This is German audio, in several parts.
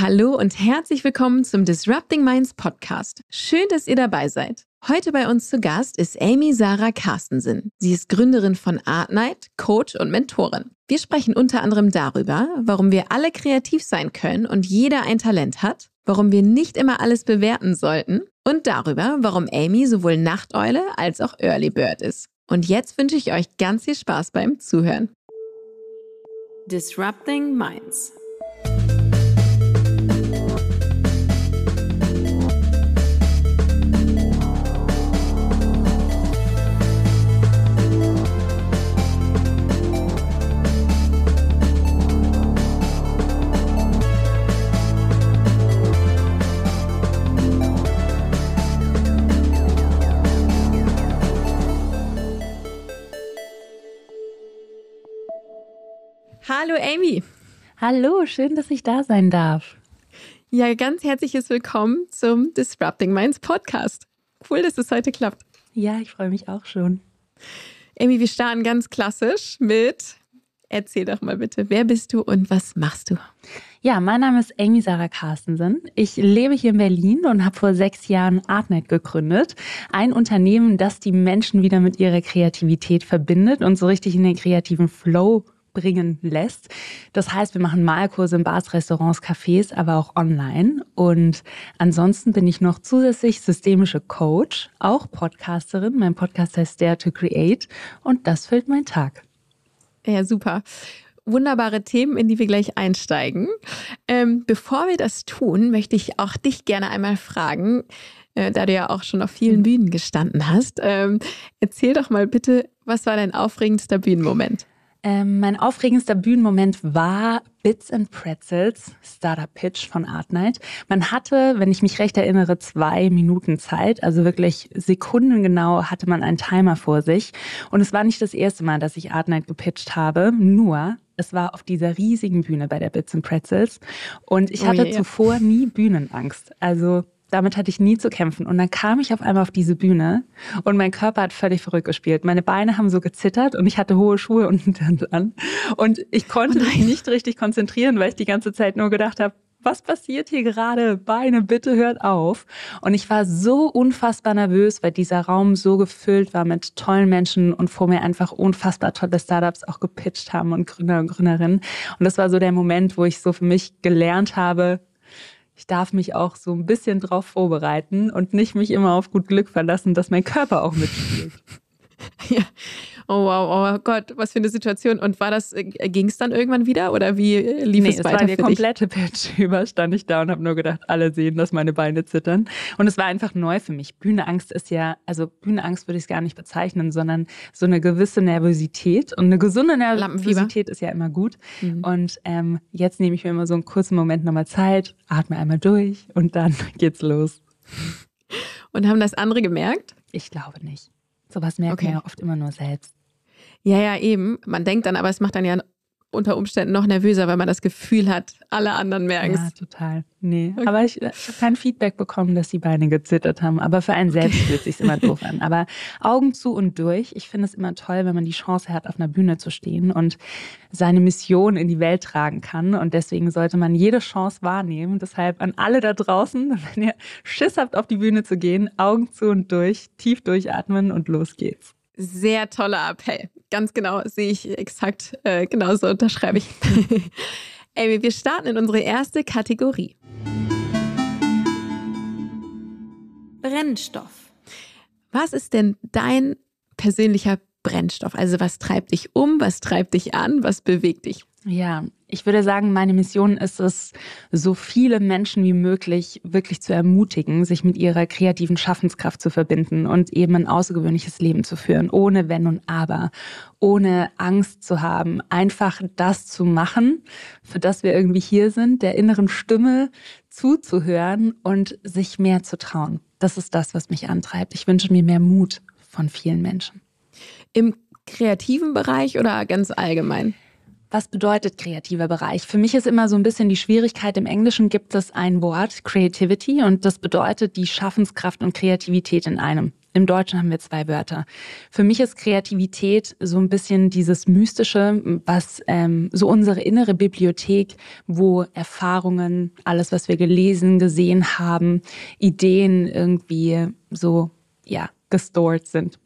Hallo und herzlich willkommen zum Disrupting Minds Podcast. Schön, dass ihr dabei seid. Heute bei uns zu Gast ist Amy Sarah Carstensen. Sie ist Gründerin von Art Night, Coach und Mentorin. Wir sprechen unter anderem darüber, warum wir alle kreativ sein können und jeder ein Talent hat, warum wir nicht immer alles bewerten sollten und darüber, warum Amy sowohl Nachteule als auch Early Bird ist. Und jetzt wünsche ich euch ganz viel Spaß beim Zuhören. Disrupting Minds. Hallo Amy. Hallo, schön, dass ich da sein darf. Ja, ganz herzliches Willkommen zum Disrupting Minds Podcast. Cool, dass es heute klappt. Ja, ich freue mich auch schon. Amy, wir starten ganz klassisch mit Erzähl doch mal bitte, wer bist du und was machst du? Ja, mein Name ist Amy Sarah Carstensen. Ich lebe hier in Berlin und habe vor sechs Jahren Artnet gegründet. Ein Unternehmen, das die Menschen wieder mit ihrer Kreativität verbindet und so richtig in den kreativen Flow bringen lässt. Das heißt, wir machen Malkurse in Bars, Restaurants, Cafés, aber auch online. Und ansonsten bin ich noch zusätzlich systemische Coach, auch Podcasterin. Mein Podcast heißt Dare to Create und das füllt meinen Tag. Ja, super wunderbare Themen, in die wir gleich einsteigen. Ähm, bevor wir das tun, möchte ich auch dich gerne einmal fragen, äh, da du ja auch schon auf vielen Bühnen gestanden hast. Ähm, erzähl doch mal bitte, was war dein aufregendster Bühnenmoment? Ähm, mein aufregendster Bühnenmoment war Bits and Pretzels, Startup Pitch von Art Night. Man hatte, wenn ich mich recht erinnere, zwei Minuten Zeit, also wirklich sekundengenau hatte man einen Timer vor sich. Und es war nicht das erste Mal, dass ich Art Night gepitcht habe, nur es war auf dieser riesigen Bühne bei der Bits and Pretzels. Und ich hatte oh, yeah, zuvor nie Bühnenangst. Also damit hatte ich nie zu kämpfen. Und dann kam ich auf einmal auf diese Bühne und mein Körper hat völlig verrückt gespielt. Meine Beine haben so gezittert und ich hatte hohe Schuhe unten dran. Und ich konnte oh mich nicht richtig konzentrieren, weil ich die ganze Zeit nur gedacht habe, was passiert hier gerade? Beine, bitte hört auf. Und ich war so unfassbar nervös, weil dieser Raum so gefüllt war mit tollen Menschen und vor mir einfach unfassbar tolle Startups auch gepitcht haben und Gründer und Gründerinnen. Und das war so der Moment, wo ich so für mich gelernt habe, ich darf mich auch so ein bisschen drauf vorbereiten und nicht mich immer auf gut Glück verlassen, dass mein Körper auch mitspielt. ja, Oh wow, oh Gott, was für eine Situation. Und war das, äh, ging es dann irgendwann wieder oder wie äh, lief nee, es weiter? Es war der komplette Pitch über, stand ich da und habe nur gedacht, alle sehen, dass meine Beine zittern. Und es war einfach neu für mich. Bühnenangst ist ja, also Bühnenangst würde ich es gar nicht bezeichnen, sondern so eine gewisse Nervosität. Und eine gesunde Nervosität ist ja immer gut. Mhm. Und ähm, jetzt nehme ich mir immer so einen kurzen Moment nochmal Zeit, atme einmal durch und dann geht's los. Und haben das andere gemerkt? Ich glaube nicht. Sowas merkt okay. man ja oft immer nur selbst. Ja, ja, eben. Man denkt dann, aber es macht dann ja unter Umständen noch nervöser, weil man das Gefühl hat, alle anderen merken es. Ja, total. Nee, okay. aber ich, ich habe kein Feedback bekommen, dass die Beine gezittert haben. Aber für einen selbst fühlt sich immer doof an. Aber Augen zu und durch. Ich finde es immer toll, wenn man die Chance hat, auf einer Bühne zu stehen und seine Mission in die Welt tragen kann. Und deswegen sollte man jede Chance wahrnehmen. Deshalb an alle da draußen, wenn ihr Schiss habt, auf die Bühne zu gehen, Augen zu und durch, tief durchatmen und los geht's. Sehr toller Appell. Ganz genau, sehe ich exakt, äh, genauso unterschreibe ich. Amy, wir starten in unsere erste Kategorie. Brennstoff. Was ist denn dein persönlicher Brennstoff? Also was treibt dich um, was treibt dich an, was bewegt dich? Ja, ich würde sagen, meine Mission ist es, so viele Menschen wie möglich wirklich zu ermutigen, sich mit ihrer kreativen Schaffenskraft zu verbinden und eben ein außergewöhnliches Leben zu führen, ohne Wenn und Aber, ohne Angst zu haben, einfach das zu machen, für das wir irgendwie hier sind, der inneren Stimme zuzuhören und sich mehr zu trauen. Das ist das, was mich antreibt. Ich wünsche mir mehr Mut von vielen Menschen. Im kreativen Bereich oder ganz allgemein? Was bedeutet kreativer Bereich? Für mich ist immer so ein bisschen die Schwierigkeit, im Englischen gibt es ein Wort, Creativity, und das bedeutet die Schaffenskraft und Kreativität in einem. Im Deutschen haben wir zwei Wörter. Für mich ist Kreativität so ein bisschen dieses Mystische, was ähm, so unsere innere Bibliothek, wo Erfahrungen, alles, was wir gelesen, gesehen haben, Ideen irgendwie so, ja, gestored sind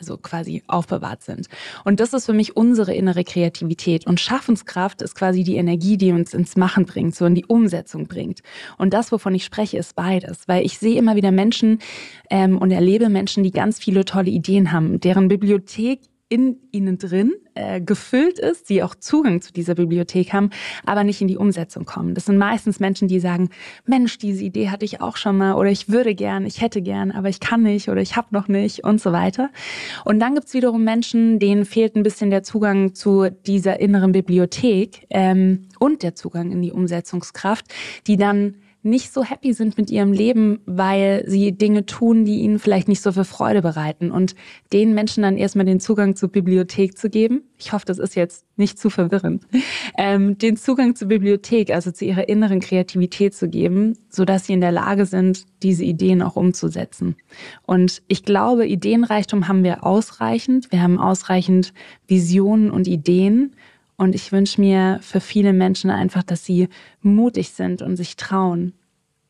also quasi aufbewahrt sind. Und das ist für mich unsere innere Kreativität. Und Schaffenskraft ist quasi die Energie, die uns ins Machen bringt, so in die Umsetzung bringt. Und das, wovon ich spreche, ist beides. Weil ich sehe immer wieder Menschen ähm, und erlebe Menschen, die ganz viele tolle Ideen haben, deren Bibliothek in ihnen drin äh, gefüllt ist, die auch Zugang zu dieser Bibliothek haben, aber nicht in die Umsetzung kommen. Das sind meistens Menschen, die sagen, Mensch, diese Idee hatte ich auch schon mal oder ich würde gern, ich hätte gern, aber ich kann nicht oder ich habe noch nicht und so weiter. Und dann gibt's wiederum Menschen, denen fehlt ein bisschen der Zugang zu dieser inneren Bibliothek ähm, und der Zugang in die Umsetzungskraft, die dann nicht so happy sind mit ihrem Leben, weil sie Dinge tun, die ihnen vielleicht nicht so viel Freude bereiten. Und den Menschen dann erstmal den Zugang zur Bibliothek zu geben, ich hoffe, das ist jetzt nicht zu verwirrend, ähm, den Zugang zur Bibliothek, also zu ihrer inneren Kreativität zu geben, so dass sie in der Lage sind, diese Ideen auch umzusetzen. Und ich glaube, Ideenreichtum haben wir ausreichend. Wir haben ausreichend Visionen und Ideen. Und ich wünsche mir für viele Menschen einfach, dass sie mutig sind und sich trauen.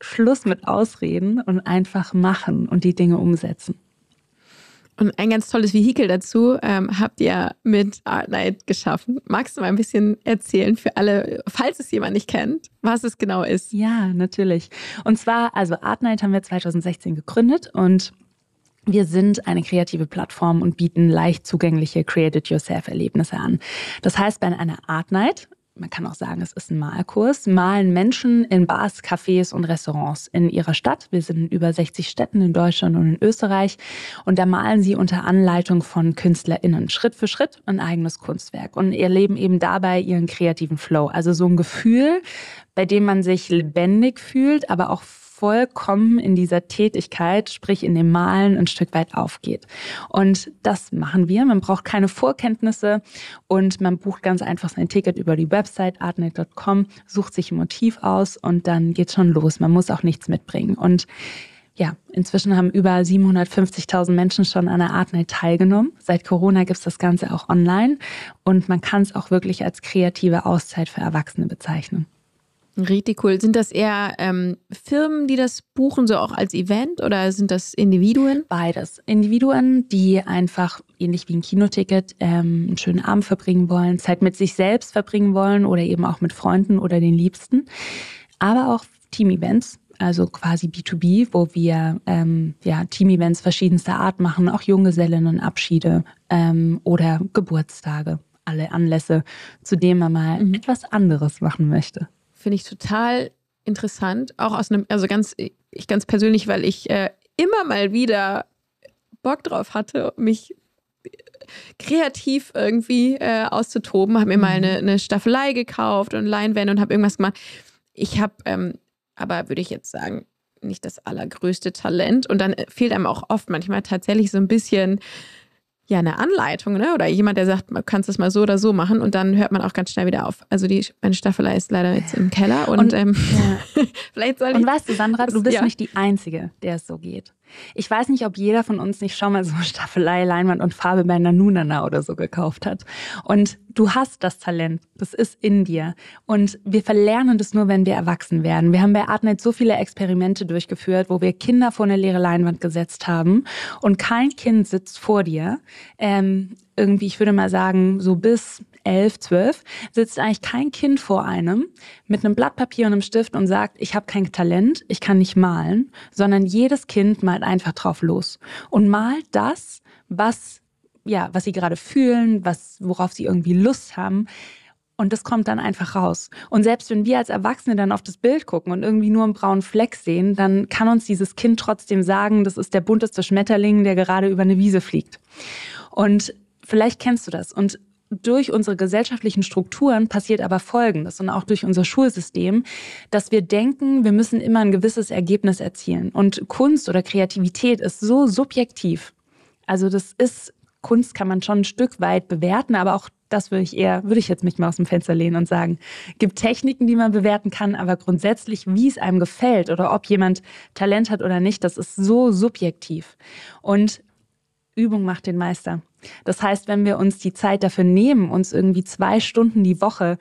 Schluss mit Ausreden und einfach machen und die Dinge umsetzen. Und ein ganz tolles Vehikel dazu ähm, habt ihr mit Art Night geschaffen. Magst du mal ein bisschen erzählen für alle, falls es jemand nicht kennt, was es genau ist? Ja, natürlich. Und zwar, also Art Night haben wir 2016 gegründet und wir sind eine kreative Plattform und bieten leicht zugängliche Create-it-yourself-Erlebnisse an. Das heißt, bei einer Art Night, man kann auch sagen, es ist ein Malkurs, malen Menschen in Bars, Cafés und Restaurants in ihrer Stadt. Wir sind in über 60 Städten in Deutschland und in Österreich. Und da malen sie unter Anleitung von KünstlerInnen Schritt für Schritt ein eigenes Kunstwerk und erleben eben dabei ihren kreativen Flow. Also so ein Gefühl, bei dem man sich lebendig fühlt, aber auch vollkommen in dieser Tätigkeit, sprich in dem Malen, ein Stück weit aufgeht. Und das machen wir. Man braucht keine Vorkenntnisse und man bucht ganz einfach sein Ticket über die Website artnet.com, sucht sich ein Motiv aus und dann geht's schon los. Man muss auch nichts mitbringen. Und ja, inzwischen haben über 750.000 Menschen schon an der Artnight teilgenommen. Seit Corona gibt's das Ganze auch online und man kann es auch wirklich als kreative Auszeit für Erwachsene bezeichnen. Richtig cool. Sind das eher ähm, Firmen, die das buchen, so auch als Event oder sind das Individuen? Beides. Individuen, die einfach ähnlich wie ein Kinoticket ähm, einen schönen Abend verbringen wollen, Zeit mit sich selbst verbringen wollen oder eben auch mit Freunden oder den Liebsten. Aber auch Team-Events, also quasi B2B, wo wir ähm, ja, Team-Events verschiedenster Art machen, auch Junggesellinnenabschiede ähm, oder Geburtstage, alle Anlässe, zu denen man mal mhm. etwas anderes machen möchte. Finde ich total interessant. Auch aus einem, also ganz, ich ganz persönlich, weil ich äh, immer mal wieder Bock drauf hatte, mich kreativ irgendwie äh, auszutoben. Habe mir mhm. mal eine, eine, Staffelei gekauft und Leinwände und habe irgendwas gemacht. Ich habe, ähm, aber würde ich jetzt sagen, nicht das allergrößte Talent. Und dann fehlt einem auch oft manchmal tatsächlich so ein bisschen ja eine Anleitung, ne? Oder jemand, der sagt, man kannst es mal so oder so machen und dann hört man auch ganz schnell wieder auf. Also die meine Staffelei ist leider jetzt im Keller und, und ähm, ja. vielleicht soll ich. Und weißt du, Sandra, du bist ja. nicht die Einzige, der es so geht. Ich weiß nicht, ob jeder von uns nicht schon mal so Staffelei, Leinwand und Farbe bei Nanunana oder so gekauft hat. Und du hast das Talent. Das ist in dir. Und wir verlernen das nur, wenn wir erwachsen werden. Wir haben bei Artnet so viele Experimente durchgeführt, wo wir Kinder vor eine leere Leinwand gesetzt haben und kein Kind sitzt vor dir. Ähm, irgendwie, ich würde mal sagen, so bis elf, zwölf, sitzt eigentlich kein Kind vor einem mit einem Blatt Papier und einem Stift und sagt, ich habe kein Talent, ich kann nicht malen, sondern jedes Kind malt einfach drauf los und malt das, was ja, was sie gerade fühlen, was worauf sie irgendwie Lust haben. Und das kommt dann einfach raus. Und selbst wenn wir als Erwachsene dann auf das Bild gucken und irgendwie nur einen braunen Fleck sehen, dann kann uns dieses Kind trotzdem sagen, das ist der bunteste Schmetterling, der gerade über eine Wiese fliegt. Und vielleicht kennst du das. Und durch unsere gesellschaftlichen Strukturen passiert aber Folgendes und auch durch unser Schulsystem, dass wir denken, wir müssen immer ein gewisses Ergebnis erzielen. Und Kunst oder Kreativität ist so subjektiv. Also das ist, Kunst kann man schon ein Stück weit bewerten, aber auch Das würde ich eher, würde ich jetzt mich mal aus dem Fenster lehnen und sagen. Gibt Techniken, die man bewerten kann, aber grundsätzlich, wie es einem gefällt oder ob jemand Talent hat oder nicht, das ist so subjektiv. Und Übung macht den Meister. Das heißt, wenn wir uns die Zeit dafür nehmen, uns irgendwie zwei Stunden die Woche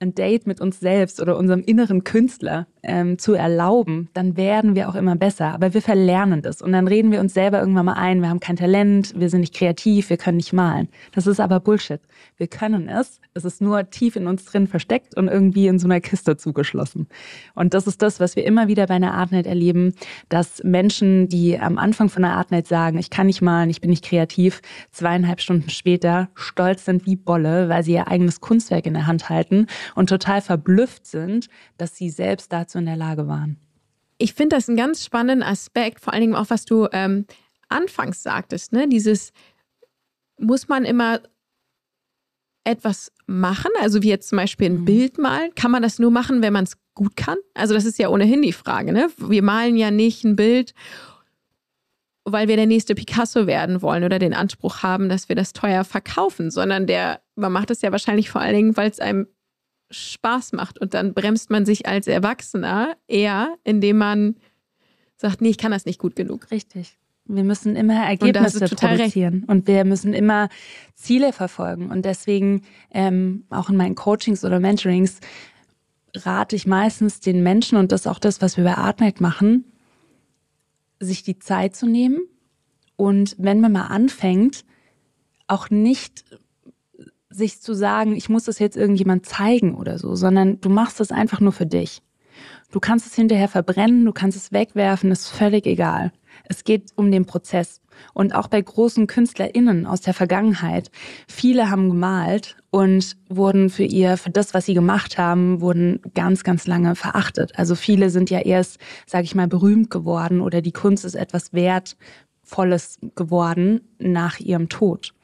ein Date mit uns selbst oder unserem inneren Künstler ähm, zu erlauben, dann werden wir auch immer besser. Aber wir verlernen das und dann reden wir uns selber irgendwann mal ein, wir haben kein Talent, wir sind nicht kreativ, wir können nicht malen. Das ist aber Bullshit. Wir können es. Es ist nur tief in uns drin versteckt und irgendwie in so einer Kiste zugeschlossen. Und das ist das, was wir immer wieder bei einer Artnet erleben, dass Menschen, die am Anfang von einer Artnet sagen, ich kann nicht malen, ich bin nicht kreativ, zweieinhalb Stunden später stolz sind wie Bolle, weil sie ihr eigenes Kunstwerk in der Hand halten und total verblüfft sind, dass sie selbst dazu in der Lage waren. Ich finde das einen ganz spannenden Aspekt, vor allen Dingen auch, was du ähm, anfangs sagtest, ne? Dieses muss man immer etwas machen, also wie jetzt zum Beispiel ein mhm. Bild malen, kann man das nur machen, wenn man es gut kann? Also das ist ja ohnehin die Frage, ne? Wir malen ja nicht ein Bild, weil wir der nächste Picasso werden wollen oder den Anspruch haben, dass wir das teuer verkaufen, sondern der, man macht es ja wahrscheinlich vor allen Dingen, weil es einem Spaß macht. Und dann bremst man sich als Erwachsener eher, indem man sagt, nee, ich kann das nicht gut genug. Richtig. Wir müssen immer Ergebnisse produzieren recht. und wir müssen immer Ziele verfolgen. Und deswegen ähm, auch in meinen Coachings oder Mentorings rate ich meistens den Menschen, und das ist auch das, was wir bei Artmec machen, sich die Zeit zu nehmen und wenn man mal anfängt, auch nicht sich zu sagen, ich muss das jetzt irgendjemand zeigen oder so, sondern du machst das einfach nur für dich. Du kannst es hinterher verbrennen, du kannst es wegwerfen, ist völlig egal. Es geht um den Prozess. Und auch bei großen KünstlerInnen aus der Vergangenheit. Viele haben gemalt und wurden für ihr, für das, was sie gemacht haben, wurden ganz, ganz lange verachtet. Also viele sind ja erst, sage ich mal, berühmt geworden oder die Kunst ist etwas Wertvolles geworden nach ihrem Tod.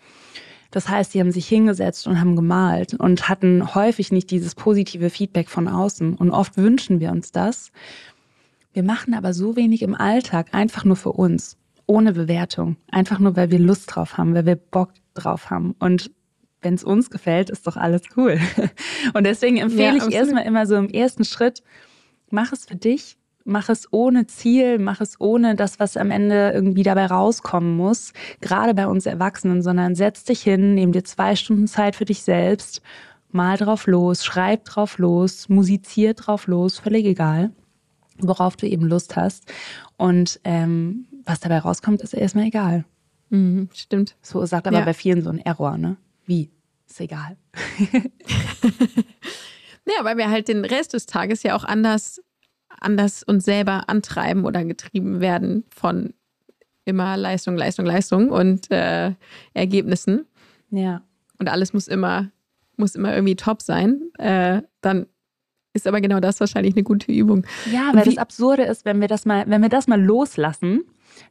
Das heißt, sie haben sich hingesetzt und haben gemalt und hatten häufig nicht dieses positive Feedback von außen. Und oft wünschen wir uns das. Wir machen aber so wenig im Alltag einfach nur für uns, ohne Bewertung. Einfach nur, weil wir Lust drauf haben, weil wir Bock drauf haben. Und wenn es uns gefällt, ist doch alles cool. Und deswegen empfehle ja, ich erstmal immer so im ersten Schritt, mach es für dich, mach es ohne Ziel, mach es ohne das, was am Ende irgendwie dabei rauskommen muss, gerade bei uns Erwachsenen, sondern setz dich hin, nimm dir zwei Stunden Zeit für dich selbst, mal drauf los, schreib drauf los, musizier drauf los, völlig egal, worauf du eben Lust hast. Und ähm, was dabei rauskommt, ist erstmal egal. Mhm, stimmt. So sagt aber ja. bei vielen so ein Error, ne? Wie? Ist egal. ja, weil wir halt den Rest des Tages ja auch anders anders uns selber antreiben oder getrieben werden von immer Leistung, Leistung, Leistung und äh, Ergebnissen. Ja. Und alles muss immer, muss immer irgendwie top sein. Äh, dann ist aber genau das wahrscheinlich eine gute Übung. Ja, weil das Absurde ist, wenn wir das mal, wenn wir das mal loslassen,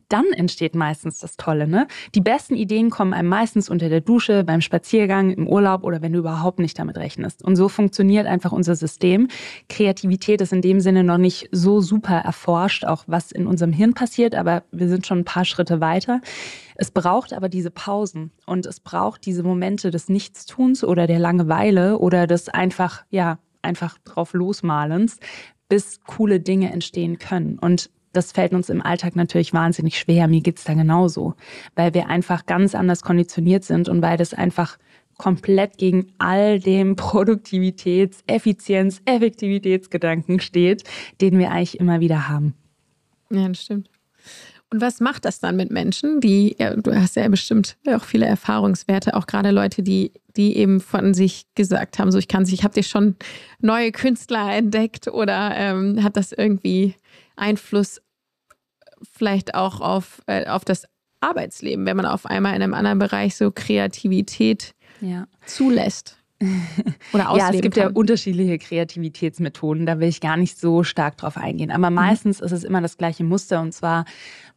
dann entsteht meistens das Tolle. Ne? Die besten Ideen kommen einem meistens unter der Dusche, beim Spaziergang, im Urlaub oder wenn du überhaupt nicht damit rechnest. Und so funktioniert einfach unser System. Kreativität ist in dem Sinne noch nicht so super erforscht, auch was in unserem Hirn passiert, aber wir sind schon ein paar Schritte weiter. Es braucht aber diese Pausen und es braucht diese Momente des Nichtstuns oder der Langeweile oder des einfach, ja, einfach drauf losmalens, bis coole Dinge entstehen können. Und das fällt uns im Alltag natürlich wahnsinnig schwer. Mir geht's da genauso, weil wir einfach ganz anders konditioniert sind und weil das einfach komplett gegen all dem Produktivitäts-, Effizienz-, Effektivitätsgedanken steht, den wir eigentlich immer wieder haben. Ja, das stimmt. Und was macht das dann mit Menschen, die, ja, du hast ja bestimmt auch viele Erfahrungswerte, auch gerade Leute, die, die eben von sich gesagt haben, so ich kann sich, ich habe dir schon neue Künstler entdeckt oder ähm, hat das irgendwie Einfluss vielleicht auch auf, äh, auf das Arbeitsleben, wenn man auf einmal in einem anderen Bereich so Kreativität ja. zulässt. Oder ausleben ja, es gibt kann. ja unterschiedliche Kreativitätsmethoden, da will ich gar nicht so stark drauf eingehen. Aber mhm. meistens mhm. ist es immer das gleiche Muster und zwar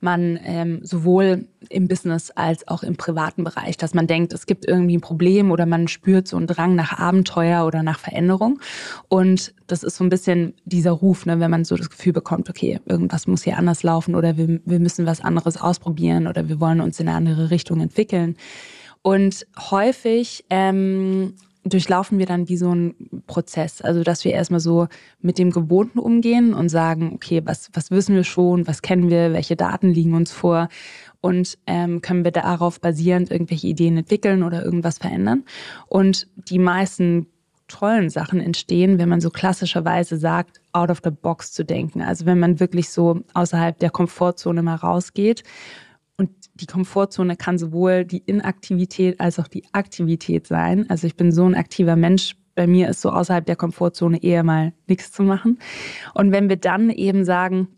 man ähm, sowohl im Business als auch im privaten Bereich, dass man denkt, es gibt irgendwie ein Problem oder man spürt so einen Drang nach Abenteuer oder nach Veränderung. Und das ist so ein bisschen dieser Ruf, ne, wenn man so das Gefühl bekommt, okay, irgendwas muss hier anders laufen oder wir, wir müssen was anderes ausprobieren oder wir wollen uns in eine andere Richtung entwickeln. Und häufig ähm, durchlaufen wir dann wie so einen Prozess. Also, dass wir erstmal so mit dem Gewohnten umgehen und sagen, okay, was, was wissen wir schon, was kennen wir, welche Daten liegen uns vor und ähm, können wir darauf basierend irgendwelche Ideen entwickeln oder irgendwas verändern. Und die meisten tollen Sachen entstehen, wenn man so klassischerweise sagt, out of the box zu denken. Also wenn man wirklich so außerhalb der Komfortzone mal rausgeht. Und die Komfortzone kann sowohl die Inaktivität als auch die Aktivität sein. Also ich bin so ein aktiver Mensch. Bei mir ist so außerhalb der Komfortzone eher mal nichts zu machen. Und wenn wir dann eben sagen,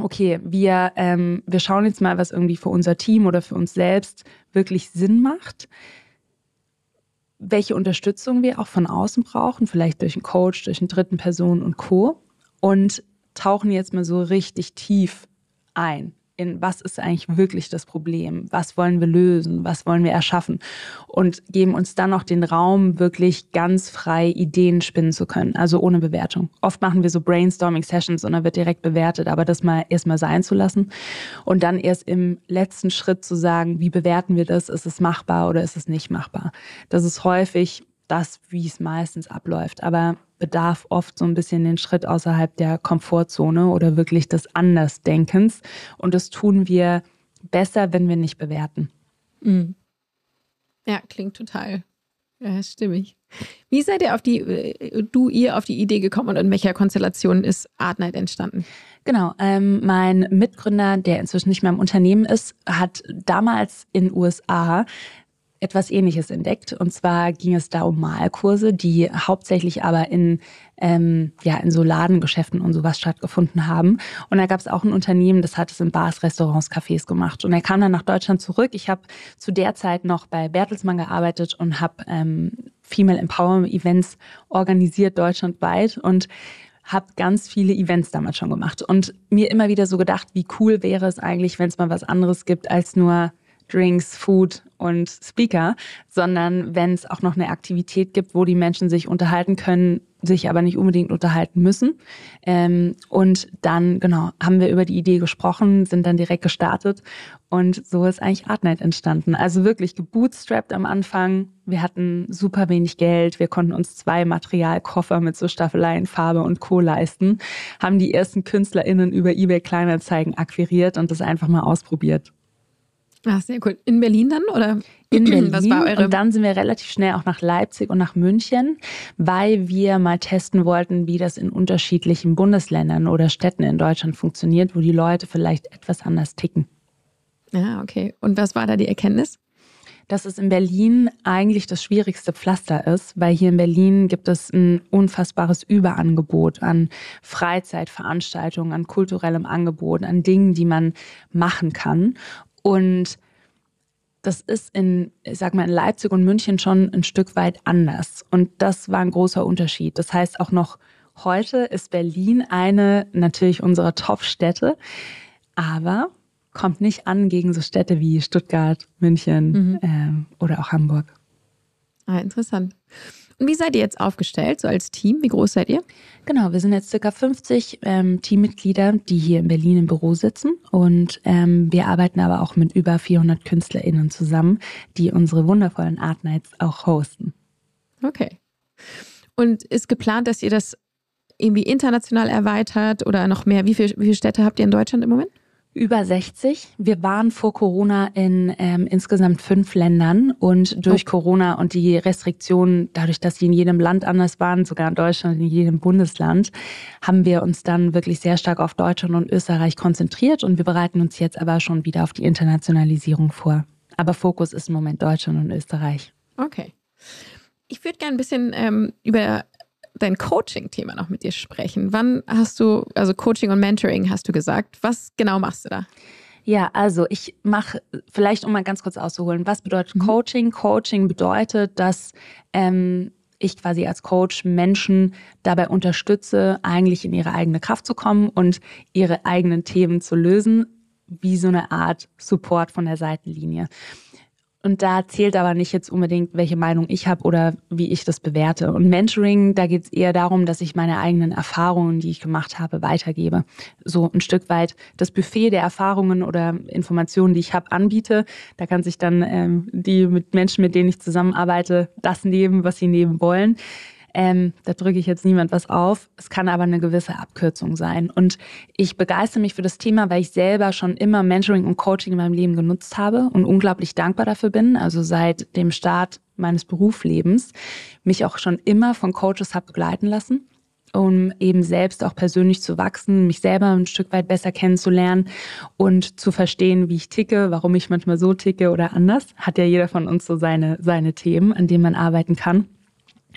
okay, wir, ähm, wir schauen jetzt mal, was irgendwie für unser Team oder für uns selbst wirklich Sinn macht, welche Unterstützung wir auch von außen brauchen, vielleicht durch einen Coach, durch eine dritten Person und Co. Und tauchen jetzt mal so richtig tief ein in was ist eigentlich wirklich das Problem, was wollen wir lösen, was wollen wir erschaffen und geben uns dann noch den Raum, wirklich ganz frei Ideen spinnen zu können, also ohne Bewertung. Oft machen wir so Brainstorming-Sessions und dann wird direkt bewertet, aber das mal erstmal sein zu lassen und dann erst im letzten Schritt zu sagen, wie bewerten wir das, ist es machbar oder ist es nicht machbar. Das ist häufig das, wie es meistens abläuft. Aber bedarf oft so ein bisschen den Schritt außerhalb der Komfortzone oder wirklich des Andersdenkens. Und das tun wir besser, wenn wir nicht bewerten. Mhm. Ja, klingt total ja, stimmig. Wie seid ihr auf die, äh, du, ihr auf die Idee gekommen und in welcher Konstellation ist Artnight entstanden? Genau, ähm, mein Mitgründer, der inzwischen nicht mehr im Unternehmen ist, hat damals in USA etwas Ähnliches entdeckt. Und zwar ging es da um Malkurse, die hauptsächlich aber in, ähm, ja, in so Ladengeschäften und sowas stattgefunden haben. Und da gab es auch ein Unternehmen, das hat es in Bars, Restaurants, Cafés gemacht. Und er kam dann nach Deutschland zurück. Ich habe zu der Zeit noch bei Bertelsmann gearbeitet und habe ähm, Female Empowerment Events organisiert deutschlandweit und habe ganz viele Events damals schon gemacht und mir immer wieder so gedacht, wie cool wäre es eigentlich, wenn es mal was anderes gibt als nur Drinks, Food und Speaker, sondern wenn es auch noch eine Aktivität gibt, wo die Menschen sich unterhalten können, sich aber nicht unbedingt unterhalten müssen. Ähm, und dann, genau, haben wir über die Idee gesprochen, sind dann direkt gestartet und so ist eigentlich Artnight entstanden. Also wirklich gebootstrapped am Anfang. Wir hatten super wenig Geld. Wir konnten uns zwei Materialkoffer mit so Staffeleien, Farbe und Co. leisten, haben die ersten KünstlerInnen über eBay Kleinanzeigen akquiriert und das einfach mal ausprobiert. Ach, sehr cool. In Berlin dann oder? In Berlin. Was war eure? Und dann sind wir relativ schnell auch nach Leipzig und nach München, weil wir mal testen wollten, wie das in unterschiedlichen Bundesländern oder Städten in Deutschland funktioniert, wo die Leute vielleicht etwas anders ticken. Ja, okay. Und was war da die Erkenntnis? dass es in Berlin eigentlich das schwierigste Pflaster ist, weil hier in Berlin gibt es ein unfassbares Überangebot an Freizeitveranstaltungen, an kulturellem Angebot, an Dingen, die man machen kann. Und das ist in, ich sag mal, in Leipzig und München schon ein Stück weit anders. Und das war ein großer Unterschied. Das heißt, auch noch heute ist Berlin eine natürlich unserer Top-Städte, aber kommt nicht an gegen so Städte wie Stuttgart, München mhm. ähm, oder auch Hamburg. Ah, interessant. Und wie seid ihr jetzt aufgestellt, so als Team? Wie groß seid ihr? Genau, wir sind jetzt circa 50 ähm, Teammitglieder, die hier in Berlin im Büro sitzen. Und ähm, wir arbeiten aber auch mit über 400 KünstlerInnen zusammen, die unsere wundervollen Art Nights auch hosten. Okay. Und ist geplant, dass ihr das irgendwie international erweitert oder noch mehr? Wie, viel, wie viele Städte habt ihr in Deutschland im Moment? Über 60. Wir waren vor Corona in ähm, insgesamt fünf Ländern und durch oh. Corona und die Restriktionen, dadurch, dass sie in jedem Land anders waren, sogar in Deutschland, in jedem Bundesland, haben wir uns dann wirklich sehr stark auf Deutschland und Österreich konzentriert und wir bereiten uns jetzt aber schon wieder auf die Internationalisierung vor. Aber Fokus ist im Moment Deutschland und Österreich. Okay. Ich würde gerne ein bisschen ähm, über dein Coaching-Thema noch mit dir sprechen. Wann hast du, also Coaching und Mentoring hast du gesagt. Was genau machst du da? Ja, also ich mache, vielleicht um mal ganz kurz auszuholen, was bedeutet mhm. Coaching? Coaching bedeutet, dass ähm, ich quasi als Coach Menschen dabei unterstütze, eigentlich in ihre eigene Kraft zu kommen und ihre eigenen Themen zu lösen, wie so eine Art Support von der Seitenlinie. Und da zählt aber nicht jetzt unbedingt, welche Meinung ich habe oder wie ich das bewerte. Und Mentoring, da geht es eher darum, dass ich meine eigenen Erfahrungen, die ich gemacht habe, weitergebe. So ein Stück weit das Buffet der Erfahrungen oder Informationen, die ich habe, anbiete. Da kann sich dann ähm, die mit Menschen, mit denen ich zusammenarbeite, das nehmen, was sie nehmen wollen. Ähm, da drücke ich jetzt niemand was auf. Es kann aber eine gewisse Abkürzung sein. Und ich begeistere mich für das Thema, weil ich selber schon immer Mentoring und Coaching in meinem Leben genutzt habe und unglaublich dankbar dafür bin. Also seit dem Start meines Berufslebens mich auch schon immer von Coaches habe begleiten lassen um eben selbst auch persönlich zu wachsen, mich selber ein Stück weit besser kennenzulernen und zu verstehen, wie ich ticke, warum ich manchmal so ticke oder anders. Hat ja jeder von uns so seine, seine Themen, an denen man arbeiten kann.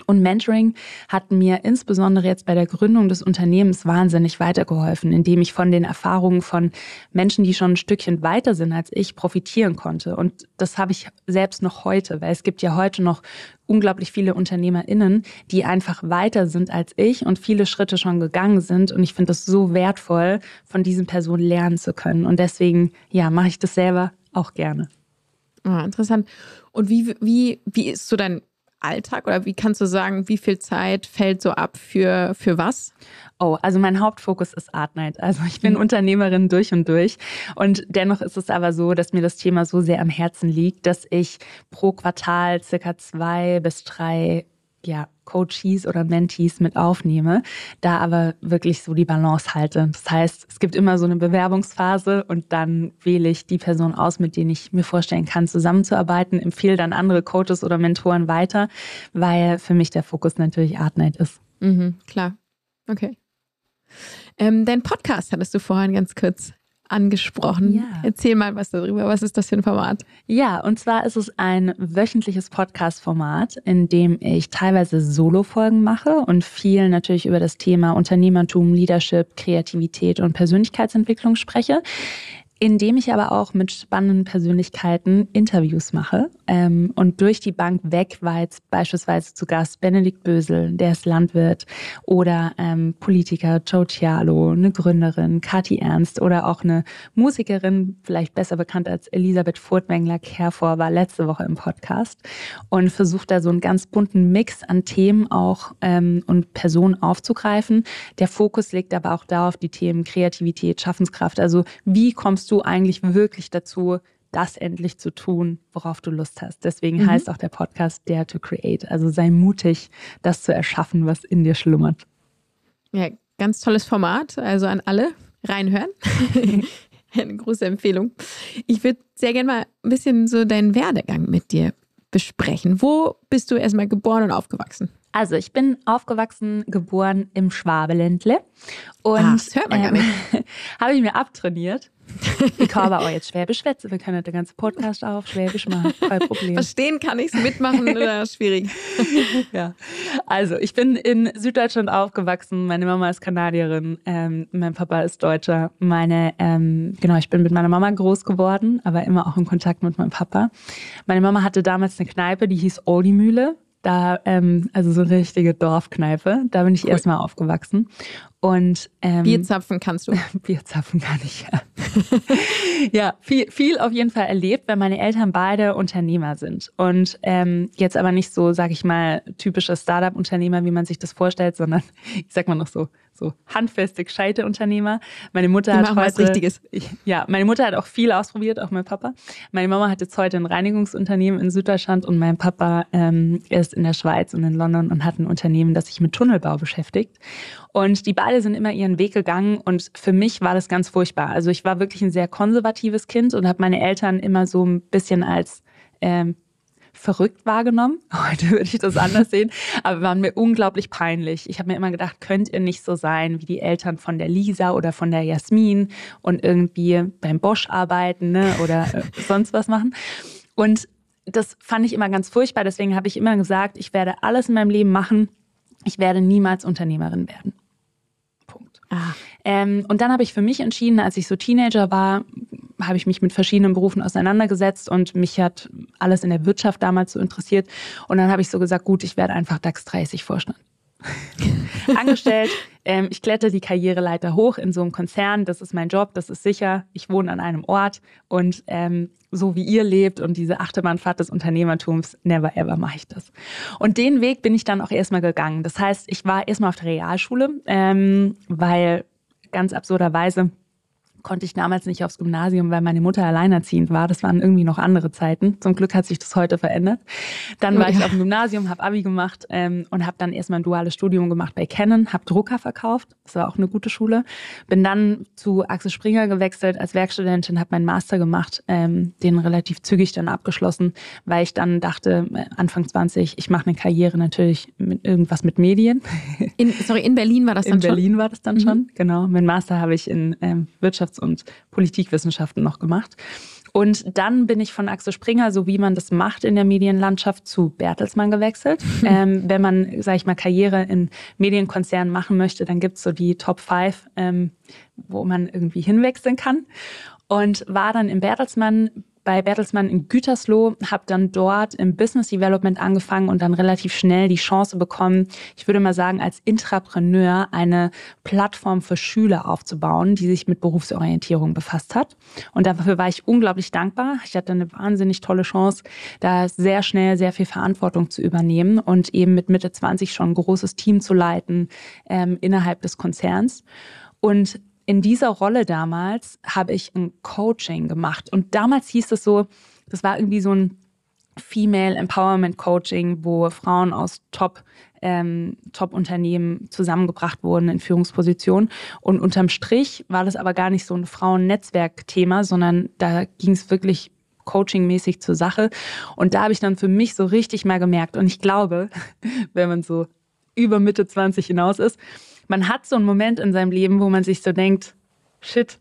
Und Mentoring hat mir insbesondere jetzt bei der Gründung des Unternehmens wahnsinnig weitergeholfen, indem ich von den Erfahrungen von Menschen, die schon ein Stückchen weiter sind als ich, profitieren konnte. Und das habe ich selbst noch heute, weil es gibt ja heute noch unglaublich viele UnternehmerInnen, die einfach weiter sind als ich und viele Schritte schon gegangen sind. Und ich finde es so wertvoll, von diesen Personen lernen zu können. Und deswegen, ja, mache ich das selber auch gerne. Ah, interessant. Und wie, wie, wie ist so dein Alltag oder wie kannst du sagen, wie viel Zeit fällt so ab für, für was? Oh, also mein Hauptfokus ist Art Night. Also ich bin mhm. Unternehmerin durch und durch. Und dennoch ist es aber so, dass mir das Thema so sehr am Herzen liegt, dass ich pro Quartal circa zwei bis drei ja, Coaches oder Mentees mit aufnehme, da aber wirklich so die Balance halte. Das heißt, es gibt immer so eine Bewerbungsphase und dann wähle ich die Person aus, mit denen ich mir vorstellen kann, zusammenzuarbeiten, empfehle dann andere Coaches oder Mentoren weiter, weil für mich der Fokus natürlich Art Night ist. Mhm, klar. Okay. Ähm, dein Podcast hattest du vorhin ganz kurz angesprochen. Ja. Erzähl mal was darüber. Was ist das für ein Format? Ja, und zwar ist es ein wöchentliches Podcast-Format, in dem ich teilweise Solo-Folgen mache und viel natürlich über das Thema Unternehmertum, Leadership, Kreativität und Persönlichkeitsentwicklung spreche indem ich aber auch mit spannenden Persönlichkeiten Interviews mache. Ähm, und durch die Bank weg war jetzt beispielsweise zu Gast Benedikt Bösel, der ist Landwirt, oder ähm, Politiker Joe Cialo, eine Gründerin, Kathi Ernst oder auch eine Musikerin, vielleicht besser bekannt als Elisabeth Furtwängler-Kerfor, war letzte Woche im Podcast und versucht da so einen ganz bunten Mix an Themen auch ähm, und Personen aufzugreifen. Der Fokus liegt aber auch darauf, die Themen Kreativität, Schaffenskraft. Also wie kommst du eigentlich wirklich dazu, das endlich zu tun, worauf du Lust hast. Deswegen mhm. heißt auch der Podcast Dare to Create. Also sei mutig, das zu erschaffen, was in dir schlummert. Ja, ganz tolles Format. Also an alle reinhören. Eine große Empfehlung. Ich würde sehr gerne mal ein bisschen so deinen Werdegang mit dir besprechen. Wo bist du erstmal geboren und aufgewachsen? Also ich bin aufgewachsen, geboren im Schwabeländle und Ach, das hört man gar nicht. habe ich mir abtrainiert ich kann aber auch jetzt Schwäbisch schwätzen. Wir können den ganzen Podcast auf Schwäbisch machen. Kein Problem. Verstehen kann ich es, mitmachen oder schwierig. ja. Also, ich bin in Süddeutschland aufgewachsen. Meine Mama ist Kanadierin. Ähm, mein Papa ist Deutscher. Meine, ähm, genau, ich bin mit meiner Mama groß geworden, aber immer auch in Kontakt mit meinem Papa. Meine Mama hatte damals eine Kneipe, die hieß Oldie Mühle. Da, ähm, also so eine richtige Dorfkneipe. Da bin ich cool. erstmal aufgewachsen. Und ähm, Bierzapfen kannst du. Bierzapfen kann ich, ja. ja, viel, viel auf jeden Fall erlebt, weil meine Eltern beide Unternehmer sind. Und ähm, jetzt aber nicht so, sag ich mal, typische Startup-Unternehmer, wie man sich das vorstellt, sondern ich sag mal noch so so handfeste, gescheite Unternehmer. Meine Mutter hat heute, was Richtiges. ja, meine Mutter hat auch viel ausprobiert, auch mein Papa. Meine Mama hat jetzt heute ein Reinigungsunternehmen in Süddeutschland und mein Papa ähm, ist in der Schweiz und in London und hat ein Unternehmen, das sich mit Tunnelbau beschäftigt. Und die beide sind immer ihren Weg gegangen und für mich war das ganz furchtbar. Also ich war wirklich ein sehr konservatives Kind und habe meine Eltern immer so ein bisschen als ähm, verrückt wahrgenommen. Heute würde ich das anders sehen, aber waren mir unglaublich peinlich. Ich habe mir immer gedacht, könnt ihr nicht so sein wie die Eltern von der Lisa oder von der Jasmin und irgendwie beim Bosch arbeiten ne, oder äh, sonst was machen. Und das fand ich immer ganz furchtbar. Deswegen habe ich immer gesagt, ich werde alles in meinem Leben machen. Ich werde niemals Unternehmerin werden. Punkt. Ah. Ähm, und dann habe ich für mich entschieden, als ich so Teenager war, habe ich mich mit verschiedenen Berufen auseinandergesetzt und mich hat alles in der Wirtschaft damals so interessiert. Und dann habe ich so gesagt, gut, ich werde einfach DAX 30 Vorstand. Angestellt, ähm, ich kletter die Karriereleiter hoch in so einem Konzern, das ist mein Job, das ist sicher. Ich wohne an einem Ort und ähm, so wie ihr lebt und diese Achterbahnfahrt des Unternehmertums, never ever mache ich das. Und den Weg bin ich dann auch erstmal gegangen. Das heißt, ich war erstmal auf der Realschule, ähm, weil ganz absurderweise konnte ich damals nicht aufs Gymnasium, weil meine Mutter alleinerziehend war. Das waren irgendwie noch andere Zeiten. Zum Glück hat sich das heute verändert. Dann war ja. ich auf dem Gymnasium, habe Abi gemacht ähm, und habe dann erstmal ein duales Studium gemacht bei Canon, habe Drucker verkauft. Das war auch eine gute Schule. Bin dann zu Axel Springer gewechselt als Werkstudentin, habe meinen Master gemacht, ähm, den relativ zügig dann abgeschlossen, weil ich dann dachte, äh, Anfang 20, ich mache eine Karriere natürlich mit irgendwas mit Medien. In, sorry, in Berlin war das dann in schon? In Berlin war das dann mhm. schon, genau. Mein Master habe ich in ähm, Wirtschaft Wirtschafts- und Politikwissenschaften noch gemacht. Und dann bin ich von Axel Springer, so wie man das macht in der Medienlandschaft, zu Bertelsmann gewechselt. ähm, wenn man, sage ich mal, Karriere in Medienkonzernen machen möchte, dann gibt es so die Top 5, ähm, wo man irgendwie hinwechseln kann. Und war dann im Bertelsmann bei Bertelsmann in Gütersloh, habe dann dort im Business Development angefangen und dann relativ schnell die Chance bekommen, ich würde mal sagen, als Intrapreneur eine Plattform für Schüler aufzubauen, die sich mit Berufsorientierung befasst hat. Und dafür war ich unglaublich dankbar. Ich hatte eine wahnsinnig tolle Chance, da sehr schnell sehr viel Verantwortung zu übernehmen und eben mit Mitte 20 schon ein großes Team zu leiten ähm, innerhalb des Konzerns. Und in dieser Rolle damals habe ich ein Coaching gemacht. Und damals hieß es so, das war irgendwie so ein Female Empowerment Coaching, wo Frauen aus Top ähm, Top-Unternehmen zusammengebracht wurden in Führungspositionen. Und unterm Strich war das aber gar nicht so ein Frauennetzwerk-Thema, sondern da ging es wirklich coachingmäßig zur Sache. Und da habe ich dann für mich so richtig mal gemerkt. Und ich glaube, wenn man so über Mitte 20 hinaus ist, man hat so einen Moment in seinem Leben, wo man sich so denkt, shit,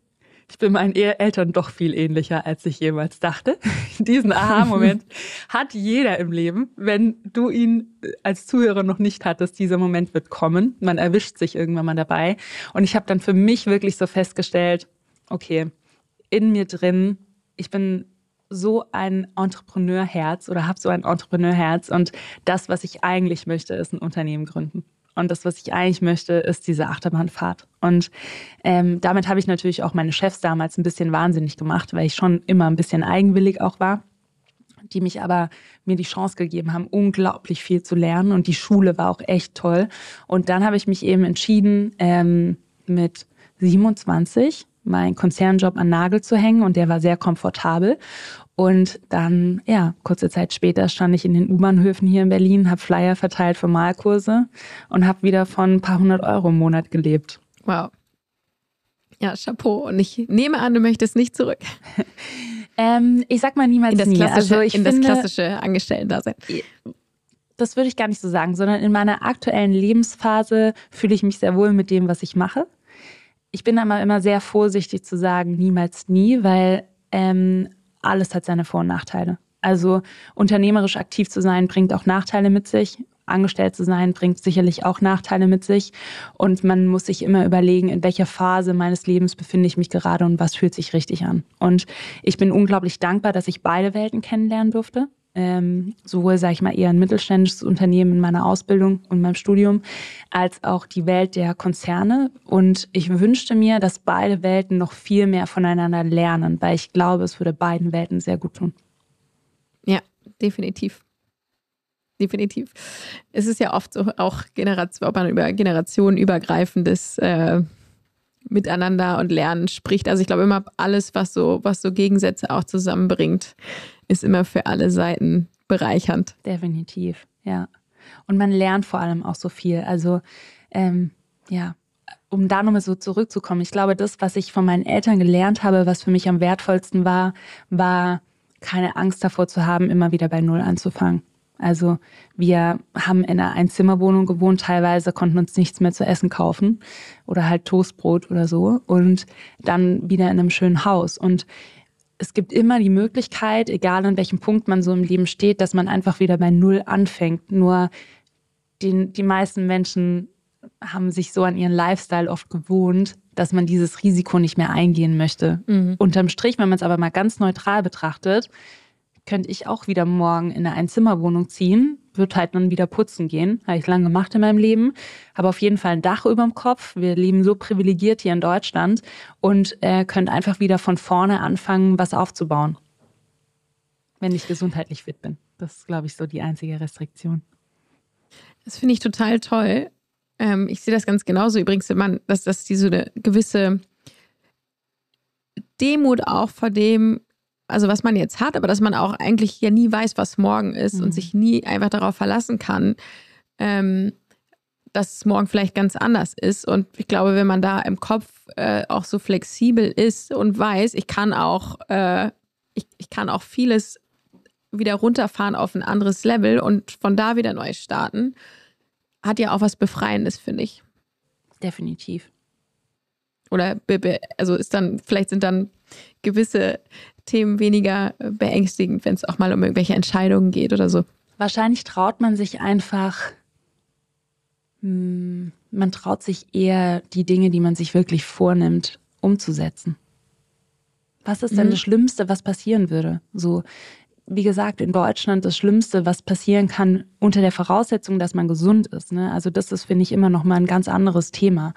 ich bin meinen Eltern doch viel ähnlicher, als ich jemals dachte. Diesen Aha-Moment hat jeder im Leben. Wenn du ihn als Zuhörer noch nicht hattest, dieser Moment wird kommen. Man erwischt sich irgendwann mal dabei. Und ich habe dann für mich wirklich so festgestellt, okay, in mir drin, ich bin so ein Entrepreneurherz oder habe so ein Entrepreneurherz und das, was ich eigentlich möchte, ist ein Unternehmen gründen. Und das, was ich eigentlich möchte, ist diese Achterbahnfahrt. Und ähm, damit habe ich natürlich auch meine Chefs damals ein bisschen wahnsinnig gemacht, weil ich schon immer ein bisschen eigenwillig auch war die mich aber mir die Chance gegeben haben, unglaublich viel zu lernen. Und die Schule war auch echt toll. Und dann habe ich mich eben entschieden, ähm, mit 27 meinen Konzernjob an Nagel zu hängen und der war sehr komfortabel. Und dann, ja, kurze Zeit später stand ich in den U-Bahnhöfen hier in Berlin, habe Flyer verteilt für Malkurse und habe wieder von ein paar hundert Euro im Monat gelebt. Wow. Ja, Chapeau. Und ich nehme an, du möchtest nicht zurück. ähm, ich sag mal niemals in das nie. Klassische, also ich in finde, das klassische Angestellten-Dasein. Das würde ich gar nicht so sagen, sondern in meiner aktuellen Lebensphase fühle ich mich sehr wohl mit dem, was ich mache. Ich bin aber immer sehr vorsichtig zu sagen, niemals nie, weil ähm, alles hat seine Vor- und Nachteile. Also unternehmerisch aktiv zu sein, bringt auch Nachteile mit sich. Angestellt zu sein, bringt sicherlich auch Nachteile mit sich. Und man muss sich immer überlegen, in welcher Phase meines Lebens befinde ich mich gerade und was fühlt sich richtig an. Und ich bin unglaublich dankbar, dass ich beide Welten kennenlernen durfte ähm, sowohl, sage ich mal, eher ein mittelständisches Unternehmen in meiner Ausbildung und meinem Studium, als auch die Welt der Konzerne. Und ich wünschte mir, dass beide Welten noch viel mehr voneinander lernen, weil ich glaube, es würde beiden Welten sehr gut tun. Ja, definitiv. Definitiv. Es ist ja oft so auch Generation, über generationenübergreifendes äh, Miteinander und Lernen spricht. Also ich glaube immer alles, was so, was so Gegensätze auch zusammenbringt, ist immer für alle Seiten bereichernd. Definitiv, ja. Und man lernt vor allem auch so viel. Also, ähm, ja, um da nochmal so zurückzukommen, ich glaube, das, was ich von meinen Eltern gelernt habe, was für mich am wertvollsten war, war keine Angst davor zu haben, immer wieder bei Null anzufangen. Also wir haben in einer Einzimmerwohnung gewohnt, teilweise konnten uns nichts mehr zu essen kaufen oder halt Toastbrot oder so und dann wieder in einem schönen Haus. Und es gibt immer die Möglichkeit, egal an welchem Punkt man so im Leben steht, dass man einfach wieder bei Null anfängt. Nur die, die meisten Menschen haben sich so an ihren Lifestyle oft gewohnt, dass man dieses Risiko nicht mehr eingehen möchte. Mhm. Unterm Strich, wenn man es aber mal ganz neutral betrachtet, könnte ich auch wieder morgen in eine Einzimmerwohnung ziehen, würde halt dann wieder putzen gehen. Habe ich lange gemacht in meinem Leben. Habe auf jeden Fall ein Dach über dem Kopf. Wir leben so privilegiert hier in Deutschland und äh, könnt einfach wieder von vorne anfangen, was aufzubauen. Wenn ich gesundheitlich fit bin. Das ist, glaube ich, so die einzige Restriktion. Das finde ich total toll. Ähm, ich sehe das ganz genauso übrigens, man, dass das diese gewisse Demut auch vor dem, also was man jetzt hat, aber dass man auch eigentlich ja nie weiß, was morgen ist mhm. und sich nie einfach darauf verlassen kann, ähm, dass es morgen vielleicht ganz anders ist. Und ich glaube, wenn man da im Kopf äh, auch so flexibel ist und weiß, ich kann auch, äh, ich, ich kann auch vieles wieder runterfahren auf ein anderes Level und von da wieder neu starten, hat ja auch was Befreiendes, finde ich. Definitiv. Oder also ist dann, vielleicht sind dann gewisse Themen weniger beängstigend, wenn es auch mal um irgendwelche Entscheidungen geht oder so. Wahrscheinlich traut man sich einfach, hm, man traut sich eher die Dinge, die man sich wirklich vornimmt, umzusetzen. Was ist denn mhm. das Schlimmste, was passieren würde? So, wie gesagt, in Deutschland das Schlimmste, was passieren kann, unter der Voraussetzung, dass man gesund ist. Ne? Also das ist, finde ich, immer noch mal ein ganz anderes Thema.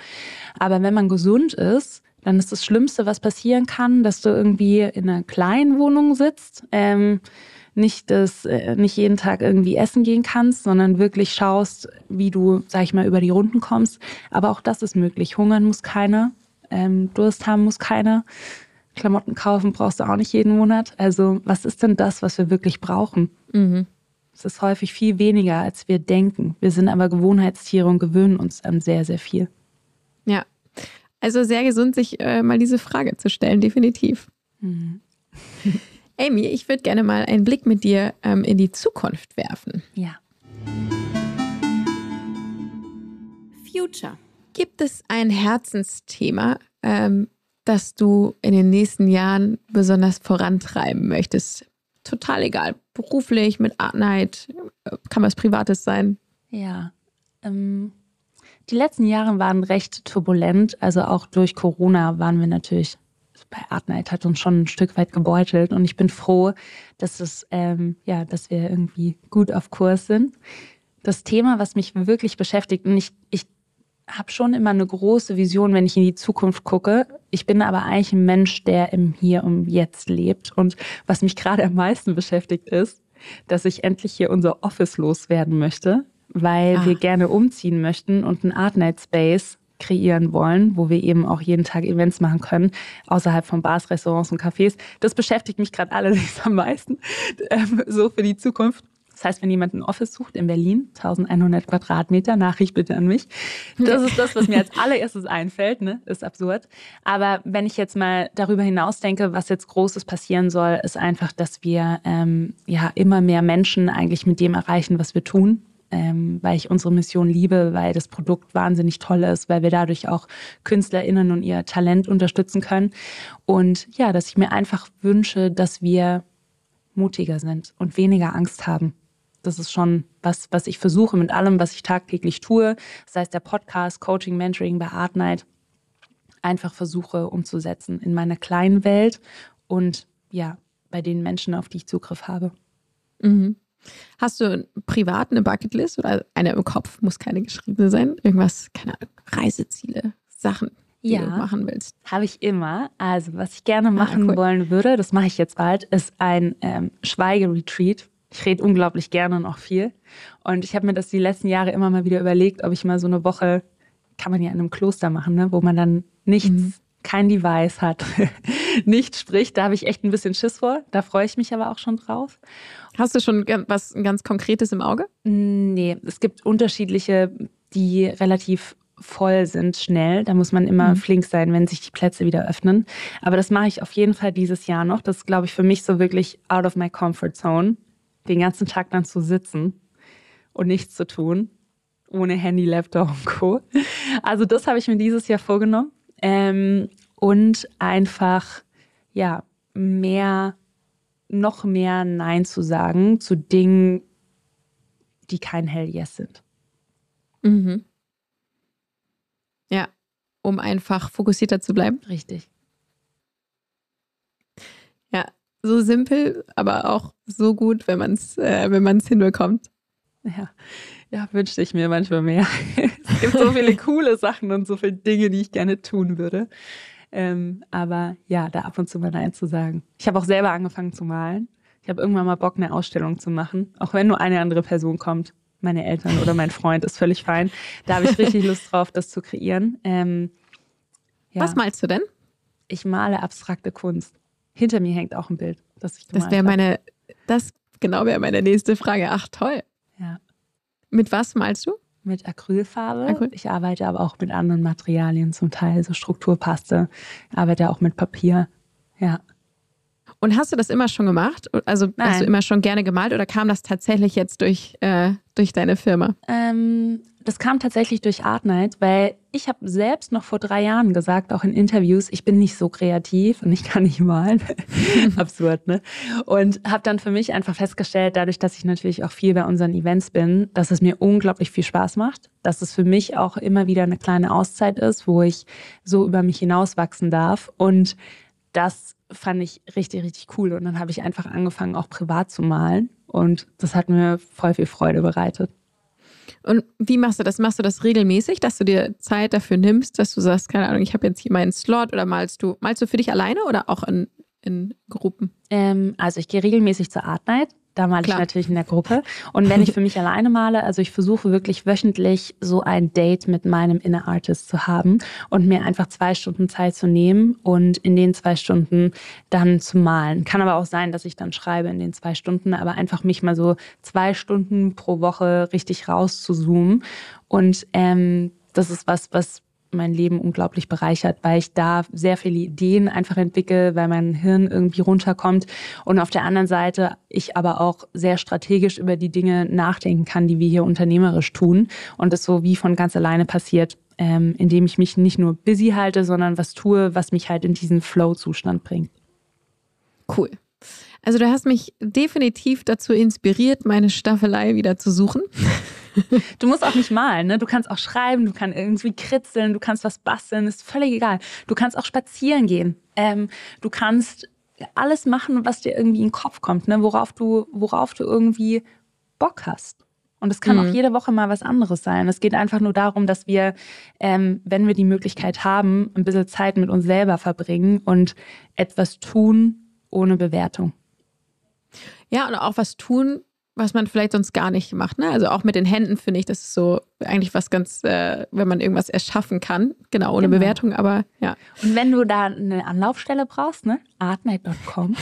Aber wenn man gesund ist, dann ist das Schlimmste, was passieren kann, dass du irgendwie in einer kleinen Wohnung sitzt, ähm, nicht, das, äh, nicht jeden Tag irgendwie essen gehen kannst, sondern wirklich schaust, wie du, sag ich mal, über die Runden kommst. Aber auch das ist möglich. Hungern muss keiner, ähm, Durst haben muss keiner. Klamotten kaufen brauchst du auch nicht jeden Monat. Also was ist denn das, was wir wirklich brauchen? Mhm. Es ist häufig viel weniger, als wir denken. Wir sind aber Gewohnheitstiere und gewöhnen uns an sehr, sehr viel. Ja, also sehr gesund, sich äh, mal diese Frage zu stellen, definitiv. Mhm. Amy, ich würde gerne mal einen Blick mit dir ähm, in die Zukunft werfen. Ja. Future. Gibt es ein Herzensthema, ähm, das du in den nächsten Jahren besonders vorantreiben möchtest? Total egal. Beruflich, mit Art Night, kann was Privates sein. Ja. Ähm, die letzten Jahre waren recht turbulent. Also auch durch Corona waren wir natürlich, bei Art Night hat uns schon ein Stück weit gebeutelt. Und ich bin froh, dass es, ähm, ja, dass wir irgendwie gut auf Kurs sind. Das Thema, was mich wirklich beschäftigt, und ich, ich habe schon immer eine große Vision, wenn ich in die Zukunft gucke. Ich bin aber eigentlich ein Mensch, der im Hier und Jetzt lebt. Und was mich gerade am meisten beschäftigt ist, dass ich endlich hier unser Office loswerden möchte, weil ah. wir gerne umziehen möchten und ein Art Night Space kreieren wollen, wo wir eben auch jeden Tag Events machen können, außerhalb von Bars, Restaurants und Cafés. Das beschäftigt mich gerade allerdings am meisten, ähm, so für die Zukunft. Das heißt, wenn jemand ein Office sucht in Berlin, 1100 Quadratmeter, Nachricht bitte an mich. Das ist das, was mir als allererstes einfällt, ne? Ist absurd. Aber wenn ich jetzt mal darüber hinaus denke, was jetzt Großes passieren soll, ist einfach, dass wir ähm, ja immer mehr Menschen eigentlich mit dem erreichen, was wir tun. Ähm, weil ich unsere Mission liebe, weil das Produkt wahnsinnig toll ist, weil wir dadurch auch KünstlerInnen und ihr Talent unterstützen können. Und ja, dass ich mir einfach wünsche, dass wir mutiger sind und weniger Angst haben das ist schon was, was ich versuche mit allem, was ich tagtäglich tue. Das heißt, der Podcast, Coaching, Mentoring bei Art Night, einfach versuche umzusetzen in meiner kleinen Welt und ja, bei den Menschen, auf die ich Zugriff habe. Mhm. Hast du privat eine Bucketlist oder eine im Kopf? Muss keine geschriebene sein. Irgendwas, keine Ahnung, Reiseziele, Sachen, die ja, du machen willst? Habe ich immer. Also, was ich gerne ah, machen ah, cool. wollen würde, das mache ich jetzt bald, ist ein ähm, Schweigeretreat ich rede unglaublich gerne und auch viel. Und ich habe mir das die letzten Jahre immer mal wieder überlegt, ob ich mal so eine Woche, kann man ja in einem Kloster machen, ne? wo man dann nichts, mhm. kein Device hat, nichts spricht. Da habe ich echt ein bisschen Schiss vor. Da freue ich mich aber auch schon drauf. Hast du schon was ganz Konkretes im Auge? Nee, es gibt unterschiedliche, die relativ voll sind schnell. Da muss man immer mhm. flink sein, wenn sich die Plätze wieder öffnen. Aber das mache ich auf jeden Fall dieses Jahr noch. Das ist, glaube ich, für mich so wirklich out of my comfort zone den ganzen Tag dann zu sitzen und nichts zu tun, ohne Handy, Laptop und Co. Also das habe ich mir dieses Jahr vorgenommen. Ähm, und einfach, ja, mehr, noch mehr Nein zu sagen zu Dingen, die kein Hell Yes sind. Mhm. Ja, um einfach fokussierter zu bleiben. Richtig. Ja, so simpel, aber auch so gut, wenn man es äh, wenn man es hinbekommt. Ja. ja, wünschte ich mir manchmal mehr. es gibt so viele coole Sachen und so viele Dinge, die ich gerne tun würde. Ähm, aber ja, da ab und zu mal Nein zu sagen. Ich habe auch selber angefangen zu malen. Ich habe irgendwann mal Bock, eine Ausstellung zu machen, auch wenn nur eine andere Person kommt. Meine Eltern oder mein Freund ist völlig fein. Da habe ich richtig Lust drauf, das zu kreieren. Ähm, ja. Was malst du denn? Ich male abstrakte Kunst. Hinter mir hängt auch ein Bild, das ich Das wäre meine, das genau wäre meine nächste Frage. Ach toll. Ja. Mit was malst du? Mit Acrylfarbe. Acryl. Ich arbeite aber auch mit anderen Materialien, zum Teil so Strukturpaste. Ich arbeite auch mit Papier. Ja. Und hast du das immer schon gemacht? Also Nein. hast du immer schon gerne gemalt oder kam das tatsächlich jetzt durch, äh, durch deine Firma? Ähm, das kam tatsächlich durch Art Night, weil ich habe selbst noch vor drei Jahren gesagt, auch in Interviews, ich bin nicht so kreativ und ich kann nicht malen. Absurd, ne? Und habe dann für mich einfach festgestellt, dadurch, dass ich natürlich auch viel bei unseren Events bin, dass es mir unglaublich viel Spaß macht, dass es für mich auch immer wieder eine kleine Auszeit ist, wo ich so über mich hinauswachsen darf. Und das fand ich richtig, richtig cool. Und dann habe ich einfach angefangen, auch privat zu malen. Und das hat mir voll viel Freude bereitet. Und wie machst du das? Machst du das regelmäßig, dass du dir Zeit dafür nimmst, dass du sagst, keine Ahnung, ich habe jetzt hier meinen Slot oder malst du, malst du für dich alleine oder auch in, in Gruppen? Ähm, also ich gehe regelmäßig zur Art Night. Da male Klar. ich natürlich in der Gruppe. Und wenn ich für mich alleine male, also ich versuche wirklich wöchentlich so ein Date mit meinem Inner Artist zu haben und mir einfach zwei Stunden Zeit zu nehmen und in den zwei Stunden dann zu malen. Kann aber auch sein, dass ich dann schreibe in den zwei Stunden, aber einfach mich mal so zwei Stunden pro Woche richtig rauszuzoomen. Und ähm, das ist was, was mein Leben unglaublich bereichert, weil ich da sehr viele Ideen einfach entwickle, weil mein Hirn irgendwie runterkommt und auf der anderen Seite ich aber auch sehr strategisch über die Dinge nachdenken kann, die wir hier unternehmerisch tun und es so wie von ganz alleine passiert, ähm, indem ich mich nicht nur busy halte, sondern was tue, was mich halt in diesen Flow-Zustand bringt. Cool. Also du hast mich definitiv dazu inspiriert, meine Staffelei wieder zu suchen. Du musst auch nicht malen, ne? Du kannst auch schreiben, du kannst irgendwie kritzeln, du kannst was basteln, ist völlig egal. Du kannst auch spazieren gehen. Ähm, du kannst alles machen, was dir irgendwie in den Kopf kommt, ne? Worauf du, worauf du irgendwie Bock hast. Und es kann mhm. auch jede Woche mal was anderes sein. Es geht einfach nur darum, dass wir, ähm, wenn wir die Möglichkeit haben, ein bisschen Zeit mit uns selber verbringen und etwas tun ohne Bewertung. Ja, und auch was tun, was man vielleicht sonst gar nicht macht. Ne? Also auch mit den Händen finde ich, das ist so eigentlich was ganz, äh, wenn man irgendwas erschaffen kann, genau, ohne genau. Bewertung, aber ja. Und wenn du da eine Anlaufstelle brauchst, ne, artnight.com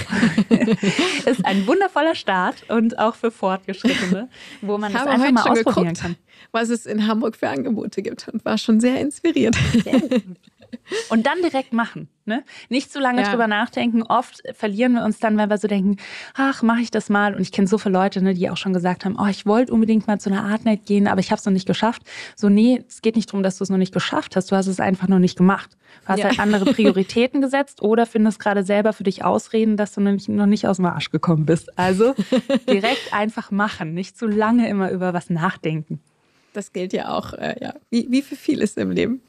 ist ein wundervoller Start und auch für Fortgeschrittene, wo man das einfach mal ausprobieren geguckt, kann. Was es in Hamburg für Angebote gibt und war schon sehr inspiriert. Sehr gut. Und dann direkt machen. Ne? Nicht zu lange ja. drüber nachdenken. Oft verlieren wir uns dann, weil wir so denken, ach, mache ich das mal. Und ich kenne so viele Leute, ne, die auch schon gesagt haben, oh, ich wollte unbedingt mal zu einer Artnet gehen, aber ich habe es noch nicht geschafft. So, nee, es geht nicht darum, dass du es noch nicht geschafft hast. Du hast es einfach noch nicht gemacht. Du hast ja. halt andere Prioritäten gesetzt oder findest gerade selber für dich Ausreden, dass du noch nicht, noch nicht aus dem Arsch gekommen bist. Also direkt einfach machen. Nicht zu lange immer über was nachdenken. Das gilt ja auch, äh, ja, wie, wie für vieles im Leben.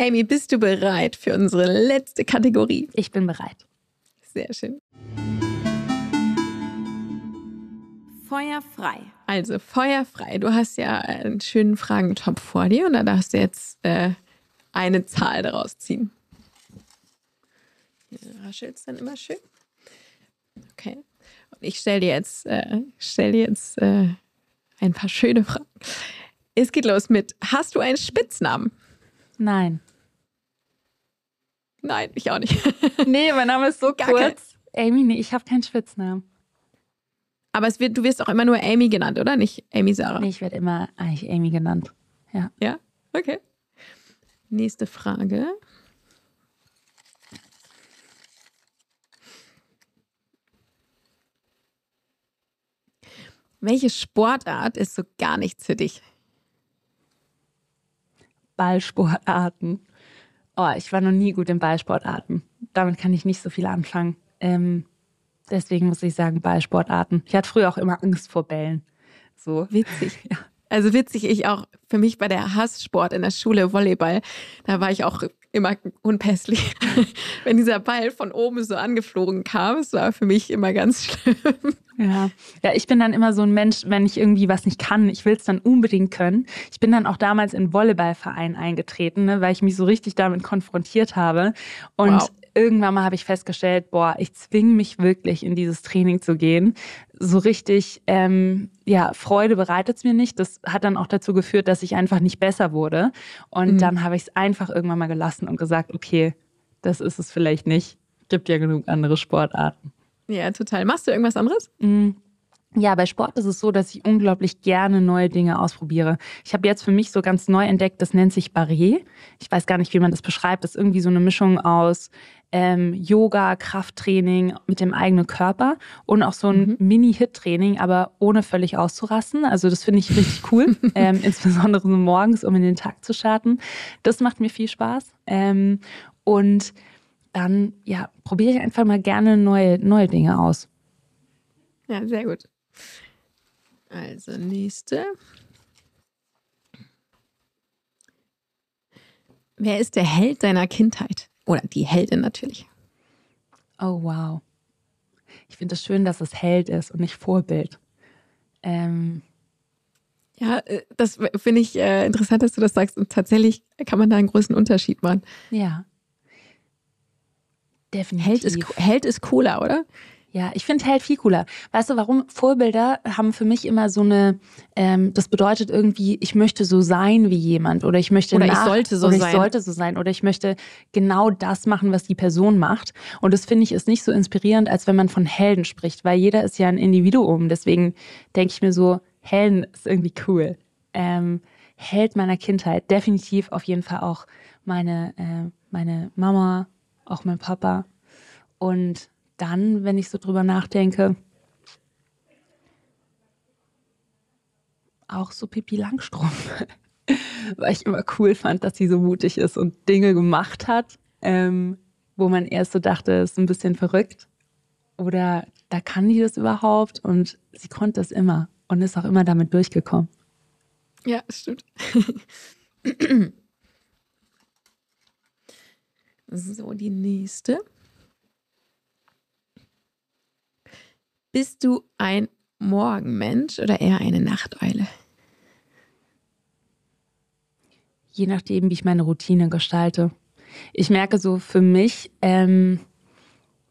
Amy, bist du bereit für unsere letzte Kategorie? Ich bin bereit. Sehr schön. Feuer frei. Also Feuer frei. Du hast ja einen schönen Fragentopf vor dir und da darfst du jetzt äh, eine Zahl daraus ziehen. Hier raschelt es dann immer schön. Okay. Und ich stelle dir jetzt, äh, stell dir jetzt äh, ein paar schöne Fragen. Es geht los mit: Hast du einen Spitznamen? Nein. Nein, ich auch nicht. nee, mein Name ist so Gar kurz. Kein... Amy, nee, ich habe keinen Spitznamen. Aber es wird, du wirst auch immer nur Amy genannt, oder? Nicht Amy Sarah. Nee, ich werde immer eigentlich Amy genannt. Ja. Ja? Okay. Nächste Frage. Welche Sportart ist so gar nichts für dich? Ballsportarten. Oh, ich war noch nie gut in Ballsportarten. Damit kann ich nicht so viel anfangen. Ähm, deswegen muss ich sagen, Ballsportarten. Ich hatte früher auch immer Angst vor Bällen. So. Witzig, ja. Also witzig, ich auch, für mich bei der Hasssport in der Schule, Volleyball, da war ich auch immer unpässlich. Wenn dieser Ball von oben so angeflogen kam, es war für mich immer ganz schlimm. Ja. ja, ich bin dann immer so ein Mensch, wenn ich irgendwie was nicht kann, ich will es dann unbedingt können. Ich bin dann auch damals in Volleyballverein eingetreten, ne, weil ich mich so richtig damit konfrontiert habe. Und wow. Irgendwann mal habe ich festgestellt, boah, ich zwinge mich wirklich in dieses Training zu gehen. So richtig, ähm, ja, Freude bereitet es mir nicht. Das hat dann auch dazu geführt, dass ich einfach nicht besser wurde. Und mhm. dann habe ich es einfach irgendwann mal gelassen und gesagt, okay, das ist es vielleicht nicht. Gibt ja genug andere Sportarten. Ja, total. Machst du irgendwas anderes? Mm. Ja, bei Sport ist es so, dass ich unglaublich gerne neue Dinge ausprobiere. Ich habe jetzt für mich so ganz neu entdeckt, das nennt sich Barré. Ich weiß gar nicht, wie man das beschreibt. Das ist irgendwie so eine Mischung aus ähm, Yoga, Krafttraining mit dem eigenen Körper und auch so ein mhm. Mini-Hit-Training, aber ohne völlig auszurasten. Also das finde ich richtig cool, ähm, insbesondere so morgens, um in den Tag zu starten. Das macht mir viel Spaß. Ähm, und dann ja, probiere ich einfach mal gerne neue, neue Dinge aus. Ja, sehr gut. Also nächste. Wer ist der Held deiner Kindheit? Oder die Heldin natürlich. Oh, wow. Ich finde es schön, dass es Held ist und nicht Vorbild. Ähm, ja, äh, das finde ich äh, interessant, dass du das sagst. Und tatsächlich kann man da einen größeren Unterschied machen. Ja. Definitiv. Held ist, Held ist cooler, oder? Ja, ich finde Held viel cooler. Weißt du, warum? Vorbilder haben für mich immer so eine, ähm, das bedeutet irgendwie, ich möchte so sein wie jemand oder ich möchte oder nach, ich sollte so oder sein. ich sollte so sein oder ich möchte genau das machen, was die Person macht. Und das finde ich ist nicht so inspirierend, als wenn man von Helden spricht, weil jeder ist ja ein Individuum. Deswegen denke ich mir so, Helden ist irgendwie cool. Ähm, Held meiner Kindheit, definitiv auf jeden Fall auch meine, äh, meine Mama, auch mein Papa. Und dann, wenn ich so drüber nachdenke, auch so Pippi Langstrumpf. Weil ich immer cool fand, dass sie so mutig ist und Dinge gemacht hat, ähm, wo man erst so dachte, ist ein bisschen verrückt. Oder da kann die das überhaupt und sie konnte es immer und ist auch immer damit durchgekommen. Ja, stimmt. So, die nächste. Bist du ein Morgenmensch oder eher eine Nachteule? Je nachdem, wie ich meine Routine gestalte. Ich merke so für mich, ähm,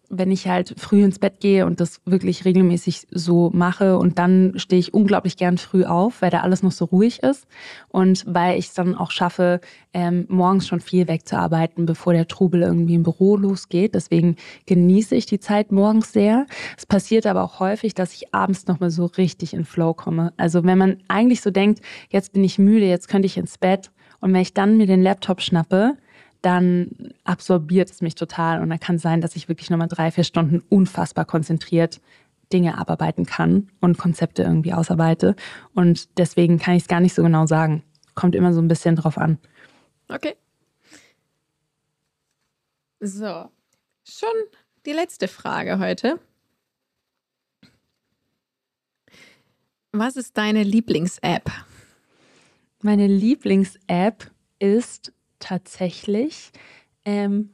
wenn ich halt früh ins Bett gehe und das wirklich regelmäßig so mache und dann stehe ich unglaublich gern früh auf, weil da alles noch so ruhig ist und weil ich es dann auch schaffe, ähm, morgens schon viel wegzuarbeiten, bevor der Trubel irgendwie im Büro losgeht. Deswegen genieße ich die Zeit morgens sehr. Es passiert aber auch häufig, dass ich abends nochmal so richtig in Flow komme. Also wenn man eigentlich so denkt, jetzt bin ich müde, jetzt könnte ich ins Bett und wenn ich dann mir den Laptop schnappe, dann absorbiert es mich total und dann kann es sein, dass ich wirklich nochmal drei, vier Stunden unfassbar konzentriert Dinge abarbeiten kann und Konzepte irgendwie ausarbeite. Und deswegen kann ich es gar nicht so genau sagen. Kommt immer so ein bisschen drauf an. Okay. So, schon die letzte Frage heute. Was ist deine Lieblings-App? Meine Lieblings-App ist tatsächlich ähm,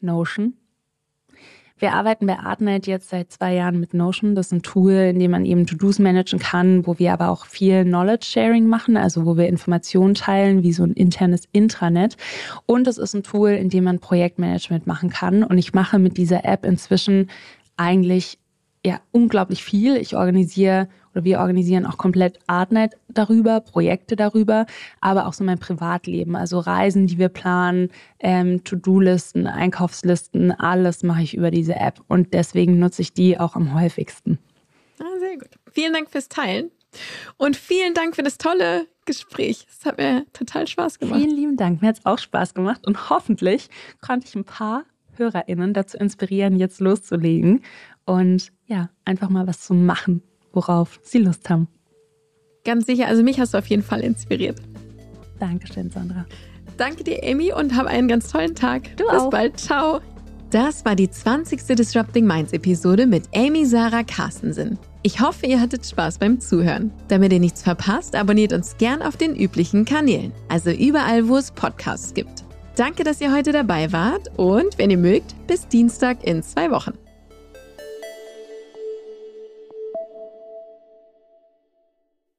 Notion. Wir arbeiten bei Artnet jetzt seit zwei Jahren mit Notion. Das ist ein Tool, in dem man eben To-Dos managen kann, wo wir aber auch viel Knowledge-Sharing machen, also wo wir Informationen teilen, wie so ein internes Intranet. Und es ist ein Tool, in dem man Projektmanagement machen kann. Und ich mache mit dieser App inzwischen eigentlich ja unglaublich viel. Ich organisiere oder wir organisieren auch komplett Artnight darüber, Projekte darüber, aber auch so mein Privatleben, also Reisen, die wir planen, ähm, To-Do-Listen, Einkaufslisten, alles mache ich über diese App und deswegen nutze ich die auch am häufigsten. Ah, sehr gut. Vielen Dank fürs Teilen und vielen Dank für das tolle Gespräch. Es hat mir total Spaß gemacht. Vielen lieben Dank. Mir hat es auch Spaß gemacht und hoffentlich konnte ich ein paar HörerInnen dazu inspirieren, jetzt loszulegen und ja, einfach mal was zu machen, worauf sie Lust haben. Ganz sicher, also mich hast du auf jeden Fall inspiriert. Dankeschön, Sandra. Danke dir, Amy, und hab einen ganz tollen Tag. Du Bis auch. bald. Ciao. Das war die 20. Disrupting Minds Episode mit Amy Sarah Carstensen. Ich hoffe, ihr hattet Spaß beim Zuhören. Damit ihr nichts verpasst, abonniert uns gern auf den üblichen Kanälen, also überall, wo es Podcasts gibt. Danke, dass ihr heute dabei wart und wenn ihr mögt, bis Dienstag in zwei Wochen.